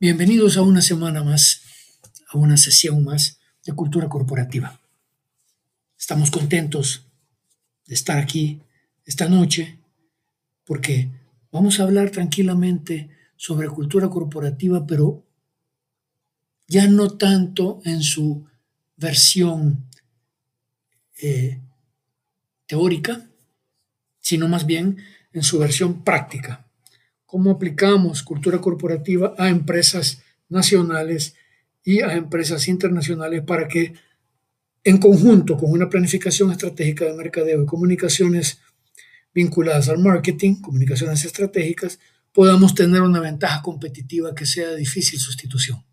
Bienvenidos a una semana más, a una sesión más de cultura corporativa. Estamos contentos de estar aquí esta noche porque vamos a hablar tranquilamente sobre cultura corporativa, pero ya no tanto en su versión eh, teórica, sino más bien en su versión práctica cómo aplicamos cultura corporativa a empresas nacionales y a empresas internacionales para que en conjunto con una planificación estratégica de mercadeo y comunicaciones vinculadas al marketing, comunicaciones estratégicas, podamos tener una ventaja competitiva que sea de difícil sustitución.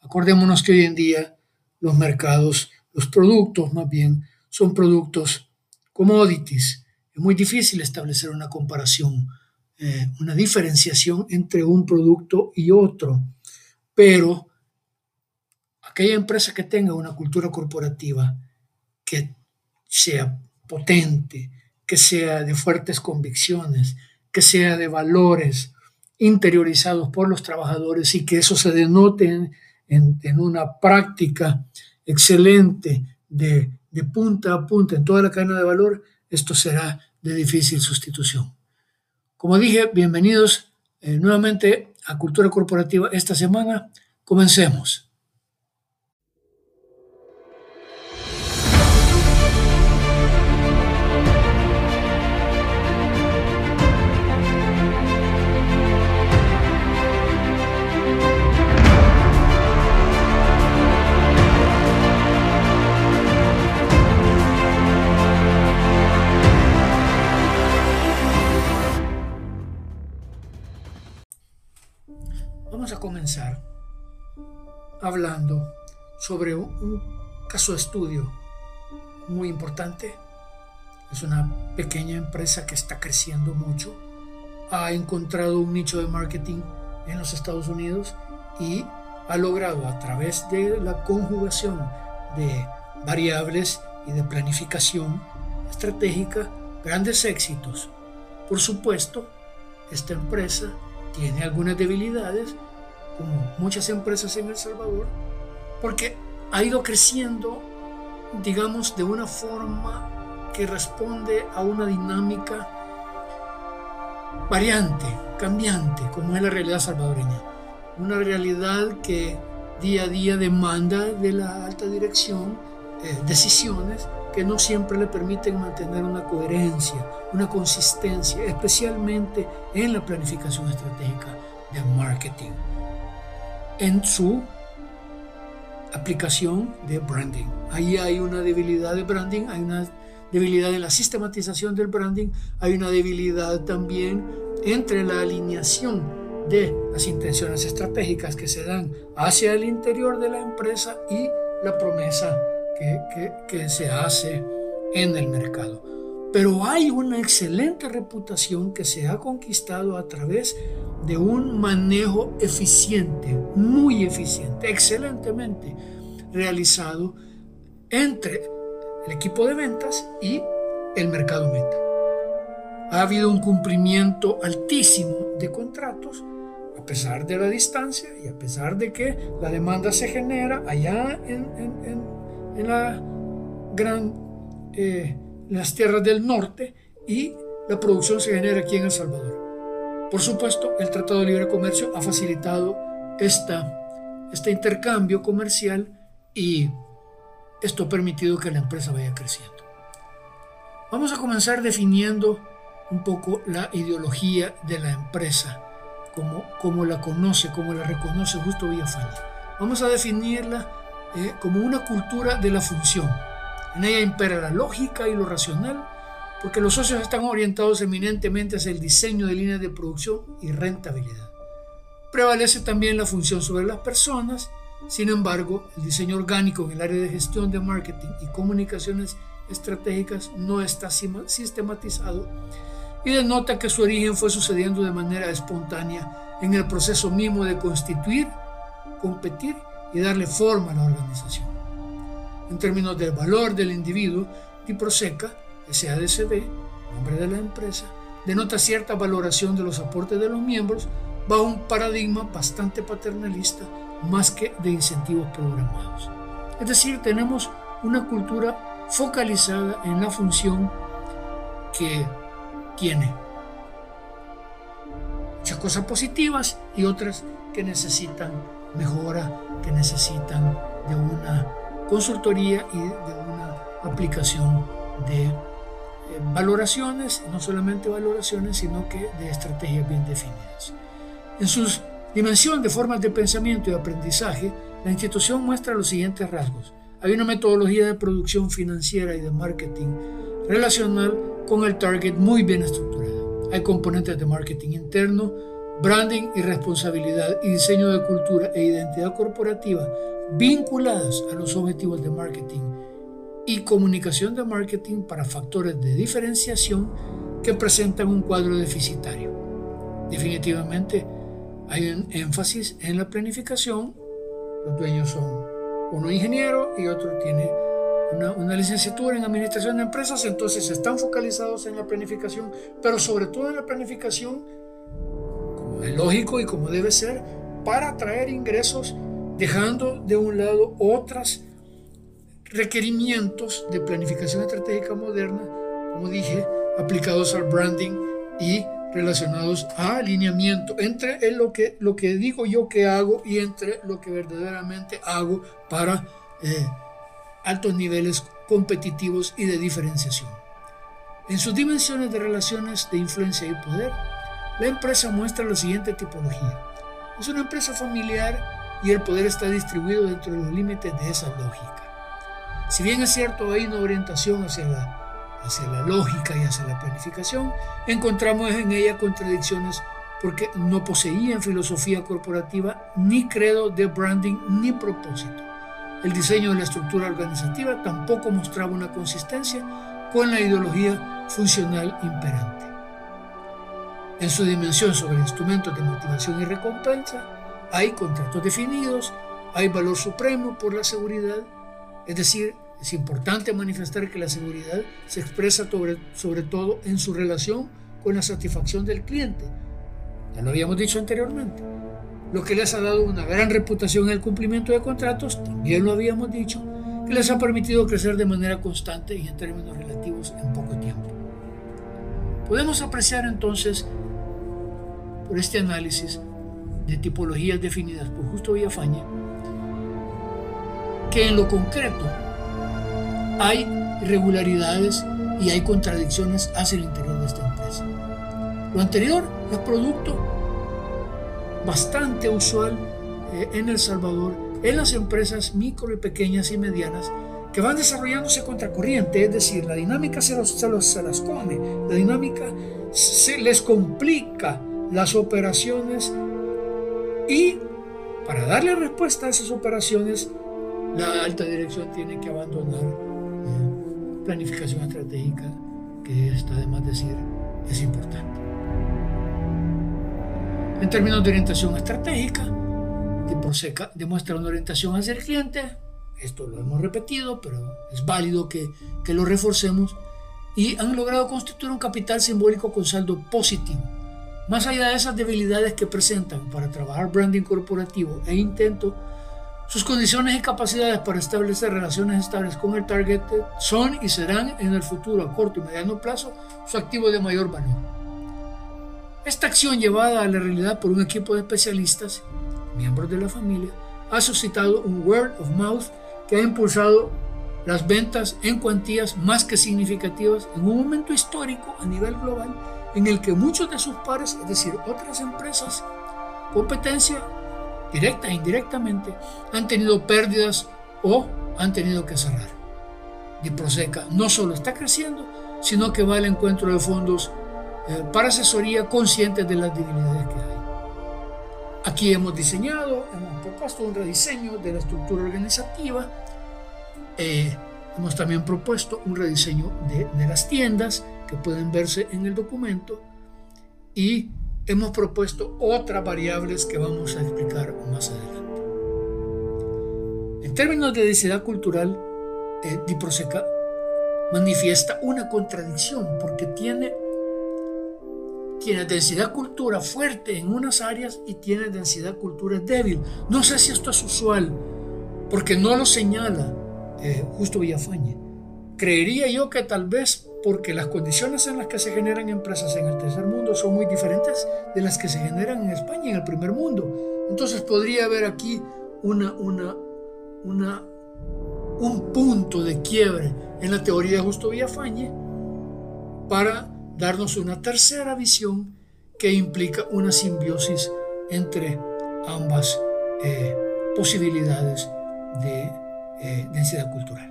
Acordémonos que hoy en día los mercados, los productos más bien, son productos commodities. Es muy difícil establecer una comparación eh, una diferenciación entre un producto y otro, pero aquella empresa que tenga una cultura corporativa que sea potente, que sea de fuertes convicciones, que sea de valores interiorizados por los trabajadores y que eso se denote en, una práctica excelente de, de punta a punta en toda la cadena de valor, esto será de difícil sustitución. Como dije, bienvenidos eh, nuevamente a Cultura Corporativa esta semana. Comencemos. Sobre un, caso de estudio muy importante. Es una pequeña empresa que está creciendo mucho. Ha encontrado un nicho de marketing en los Estados Unidos y ha logrado a través de la conjugación de variables y de planificación estratégica grandes éxitos. Por supuesto, esta empresa tiene algunas debilidades, como muchas empresas en El Salvador, porque ha ido creciendo, digamos, de una forma que responde a una dinámica variante, cambiante, como es la realidad salvadoreña. Una realidad que día a día demanda de la alta dirección eh, decisiones que no siempre le permiten mantener una coherencia, una consistencia, especialmente en la planificación estratégica de marketing en su aplicación de branding. Ahí hay una debilidad de branding, hay una debilidad en la sistematización del branding, hay una debilidad también entre la alineación de las intenciones estratégicas que se dan hacia el interior de la empresa y la promesa que, que se hace en el mercado. Pero hay una excelente reputación que se ha conquistado a través de un manejo eficiente, muy eficiente, excelentemente realizado entre el equipo de ventas y el mercado meta. Ha habido un cumplimiento altísimo de contratos a pesar de la distancia y a pesar de que la demanda se genera allá en, la gran... Eh, las tierras del norte y la producción se genera aquí en El Salvador. Por supuesto, el Tratado de Libre Comercio ha facilitado esta, este intercambio comercial y esto ha permitido que la empresa vaya creciendo. Vamos a comenzar definiendo un poco la ideología de la empresa, como, como la conoce, como la reconoce Justo Villafani. Vamos a definirla eh, como una cultura de la función en ella impera la lógica y lo racional, porque los socios están orientados eminentemente hacia el diseño de líneas de producción y rentabilidad. Prevalece también la función sobre las personas, sin embargo, el diseño orgánico en el área de gestión de marketing y comunicaciones estratégicas no está sistematizado y denota que su origen fue sucediendo de manera espontánea en el proceso mismo de constituir, competir y darle forma a la organización en términos del valor del individuo, Diproseca, SADCB, nombre de la empresa, denota cierta valoración de los aportes de los miembros bajo un paradigma bastante paternalista más que de incentivos programados. Es decir, tenemos una cultura focalizada en la función que tiene muchas cosas positivas y otras que necesitan mejora, que necesitan de una consultoría y de una aplicación de eh, valoraciones, no solamente valoraciones, sino que de estrategias bien definidas. En sus dimensión de formas de pensamiento y aprendizaje, la institución muestra los siguientes rasgos. Hay una metodología de producción financiera y de marketing relacional con el target muy bien estructurada. Hay componentes de marketing interno, branding y responsabilidad y diseño de cultura e identidad corporativa vinculadas a los objetivos de marketing y comunicación de marketing para factores de diferenciación que presentan un cuadro deficitario. Definitivamente hay un énfasis en la planificación. Los dueños son uno ingeniero y otro tiene una, licenciatura en administración de empresas, entonces están focalizados en la planificación, pero sobre todo en la planificación, como es lógico y como debe ser, para atraer ingresos, dejando de un lado otros requerimientos de planificación estratégica moderna, como dije, aplicados al branding y relacionados a alineamiento entre lo que, lo que digo yo que hago y entre lo que verdaderamente hago para eh, altos niveles competitivos y de diferenciación. En sus dimensiones de relaciones de influencia y poder, la empresa muestra la siguiente tipología. Es una empresa familiar y el poder está distribuido dentro de los límites de esa lógica. Si bien es cierto, hay una orientación hacia la hacia la lógica y hacia la planificación, encontramos en ella contradicciones porque no poseían filosofía corporativa, ni credo de branding, ni propósito. El diseño de la estructura organizativa tampoco mostraba una consistencia con la ideología funcional imperante. En su dimensión sobre instrumentos de motivación y recompensa, hay contratos definidos, hay valor supremo por la seguridad, es decir, es importante manifestar que la seguridad se expresa sobre, sobre todo en su relación con la satisfacción del cliente. Ya lo habíamos dicho anteriormente. Lo que les ha dado una gran reputación en el cumplimiento de contratos, también lo habíamos dicho, que les ha permitido crecer de manera constante y en términos relativos en poco tiempo. Podemos apreciar entonces, por este análisis de tipologías definidas por Justo Villafañe, que en lo concreto hay irregularidades y hay contradicciones hacia el interior de esta empresa. Lo anterior es producto bastante usual eh, en El Salvador en las empresas micro y pequeñas y medianas que van desarrollándose contracorriente, es decir, la dinámica se, los, se, las come, la dinámica se les complica las operaciones y para darle respuesta a esas operaciones, la alta dirección tiene que abandonar planificación estratégica, que está de más decir, es importante. En términos de orientación estratégica, demuestra una orientación hacia el cliente, esto lo hemos repetido, pero es válido que, que lo reforcemos, y han logrado constituir un capital simbólico con saldo positivo. Más allá de esas debilidades que presentan para trabajar branding corporativo e intento sus condiciones y capacidades para establecer relaciones estables con el target son y serán en el futuro a corto y mediano plazo su activo de mayor valor. Esta acción llevada a la realidad por un equipo de especialistas, miembros de la familia, ha suscitado un word of mouth que ha impulsado las ventas en cuantías más que significativas en un momento histórico a nivel global en el que muchos de sus pares, es decir, otras empresas, competencia directa e indirectamente, han tenido pérdidas o han tenido que cerrar. Diproseca no solo está creciendo, sino que va al encuentro de fondos eh, para asesoría conscientes de las debilidades que hay. Aquí hemos diseñado, hemos propuesto un rediseño de la estructura organizativa, eh, hemos también propuesto un rediseño de, de las tiendas que pueden verse en el documento y hemos propuesto otras variables que vamos a explicar más adelante. En términos de densidad cultural, eh, Diproseca manifiesta una contradicción porque tiene tiene densidad cultura fuerte en unas áreas y tiene densidad cultura débil. No sé si esto es usual, porque no lo señala eh, Justo Villafañe. Creería yo que tal vez porque las condiciones en las que se generan empresas en el tercer mundo son muy diferentes de las que se generan en España, en el primer mundo. Entonces podría haber aquí una, una, una, un punto de quiebre en la teoría de Justo Villafañe para darnos una tercera visión que implica una simbiosis entre ambas eh, posibilidades de eh, densidad cultural.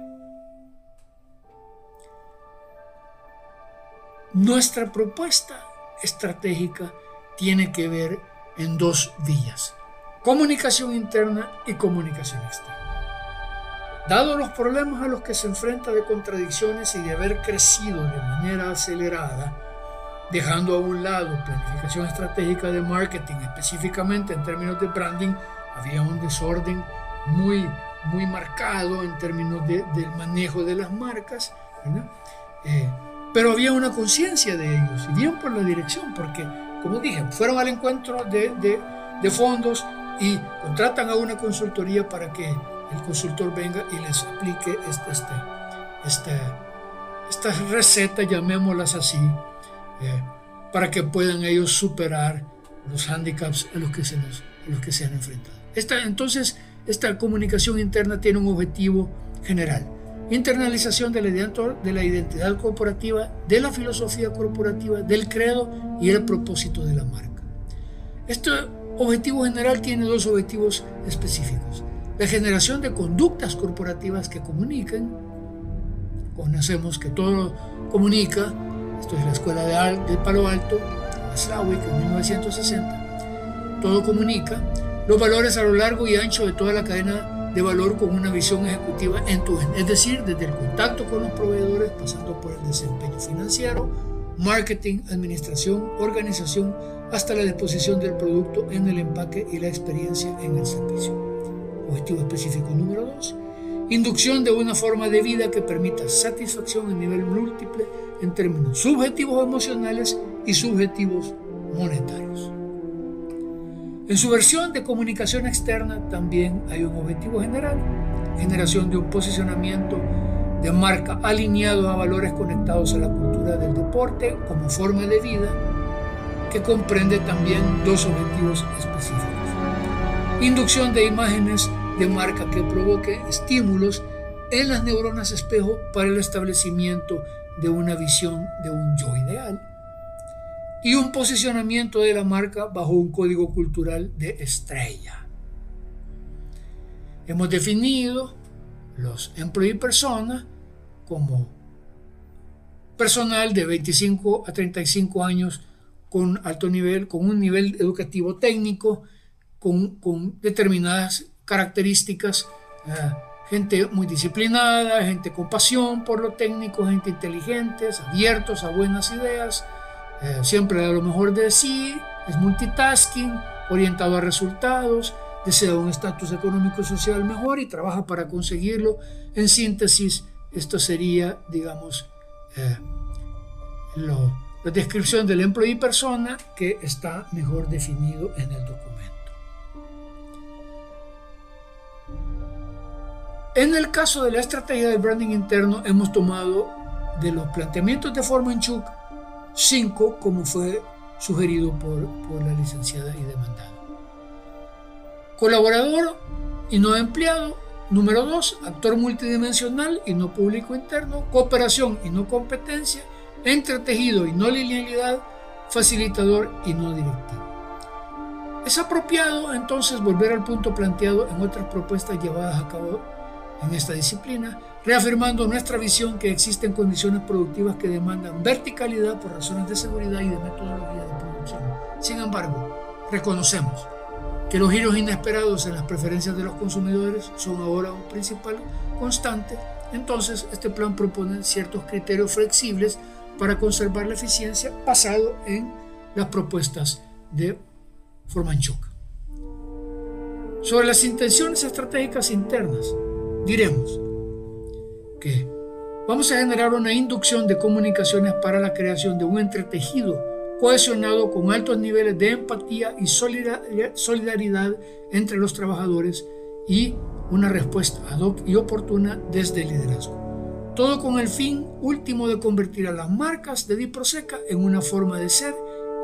Nuestra propuesta estratégica tiene que ver en dos vías, comunicación interna y comunicación externa. Dado los problemas a los que se enfrenta de contradicciones y de haber crecido de manera acelerada, dejando a un lado planificación estratégica de marketing, específicamente en términos de branding, había un desorden muy, muy marcado en términos de, del manejo de las marcas. Pero había una conciencia de ellos y bien por la dirección, porque, como dije, fueron al encuentro de, de, fondos y contratan a una consultoría para que el consultor venga y les aplique este, este, este, estas recetas, llamémoslas así, eh, para que puedan ellos superar los handicaps a los que se, nos, a los que se han enfrentado. Esta, entonces, esta comunicación interna tiene un objetivo general internalización de la, de la identidad corporativa, de la filosofía corporativa, del credo y el propósito de la marca. Este objetivo general tiene dos objetivos específicos. La generación de conductas corporativas que comuniquen. Conocemos que todo comunica. Esto es la escuela de, Palo Alto, Slawick, en 1960. Todo comunica. Los valores a lo largo y ancho de toda la cadena de valor con una visión ejecutiva en tu es decir, desde el contacto con los proveedores, pasando por el desempeño financiero, marketing, administración, organización, hasta la disposición del producto en el empaque y la experiencia en el servicio. Objetivo específico número 2. Inducción de una forma de vida que permita satisfacción en nivel múltiple en términos subjetivos emocionales y subjetivos monetarios. En su versión de comunicación externa también hay un objetivo general, generación de un posicionamiento de marca alineado a valores conectados a la cultura del deporte como forma de vida, que comprende también dos objetivos específicos. Inducción de imágenes de marca que provoque estímulos en las neuronas espejo para el establecimiento de una visión de un yo ideal y un posicionamiento de la marca bajo un código cultural de estrella. Hemos definido los employee personas como personal de 25 a 35 años con alto nivel, con un nivel educativo técnico, con, determinadas características, eh, gente muy disciplinada, gente con pasión por lo técnico, gente inteligentes, abiertos a buenas ideas, eh, siempre a lo mejor de sí, es multitasking, orientado a resultados, desea un estatus económico y social mejor y trabaja para conseguirlo. En síntesis, esto sería, digamos, eh, la descripción del employee persona que está mejor definido en el documento. En el caso de la estrategia del branding interno, hemos tomado de los planteamientos de Formanchuk 5, como fue sugerido por, por la licenciada y demandada. Colaborador y no empleado. Número 2, actor multidimensional y no público interno. Cooperación y no competencia. Entretejido y no linealidad. Facilitador y no directivo. Es apropiado entonces volver al punto planteado en otras propuestas llevadas a cabo en esta disciplina, reafirmando nuestra visión que existen condiciones productivas que demandan verticalidad por razones de seguridad y de metodología de producción. Sin embargo, reconocemos que los giros inesperados en las preferencias de los consumidores son ahora un principal constante, entonces este plan propone ciertos criterios flexibles para conservar la eficiencia basado en las propuestas de Formanchuk. Sobre las intenciones estratégicas internas, diremos que vamos a generar una inducción de comunicaciones para la creación de un entretejido cohesionado con altos niveles de empatía y solidaridad entre los trabajadores y una respuesta ad hoc y oportuna desde el liderazgo. Todo con el fin último de convertir a las marcas de Diproseca en una forma de ser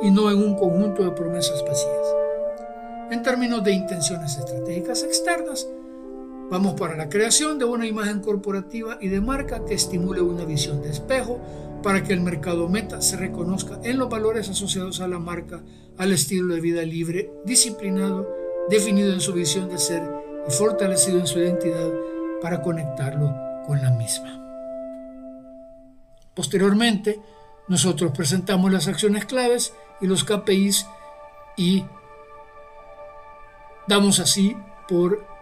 y no en un conjunto de promesas vacías. En términos de intenciones estratégicas externas, vamos para la creación de una imagen corporativa y de marca que estimule una visión de espejo para que el mercado meta se reconozca en los valores asociados a la marca, al estilo de vida libre, disciplinado, definido en su visión de ser y fortalecido en su identidad para conectarlo con la misma. Posteriormente, nosotros presentamos las acciones claves y los KPIs y damos así por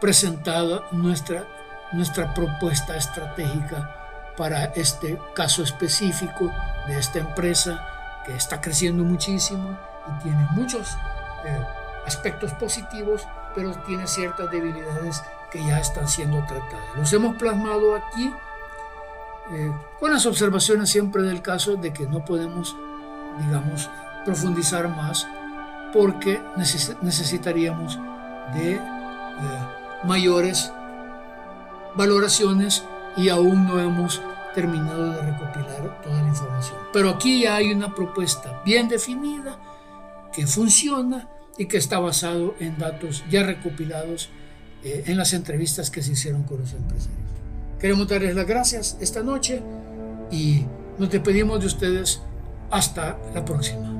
presentada nuestra, nuestra propuesta estratégica para este caso específico de esta empresa que está creciendo muchísimo y tiene muchos eh, aspectos positivos, pero tiene ciertas debilidades que ya están siendo tratadas. Los hemos plasmado aquí eh, con las observaciones siempre del caso de que no podemos, digamos, profundizar más porque necesitaríamos de eh, mayores valoraciones y aún no hemos terminado de recopilar toda la información. Pero aquí ya hay una propuesta bien definida que funciona y que está basado en datos ya recopilados eh, en las entrevistas que se hicieron con los empresarios. Queremos darles las gracias esta noche y nos despedimos de ustedes hasta la próxima.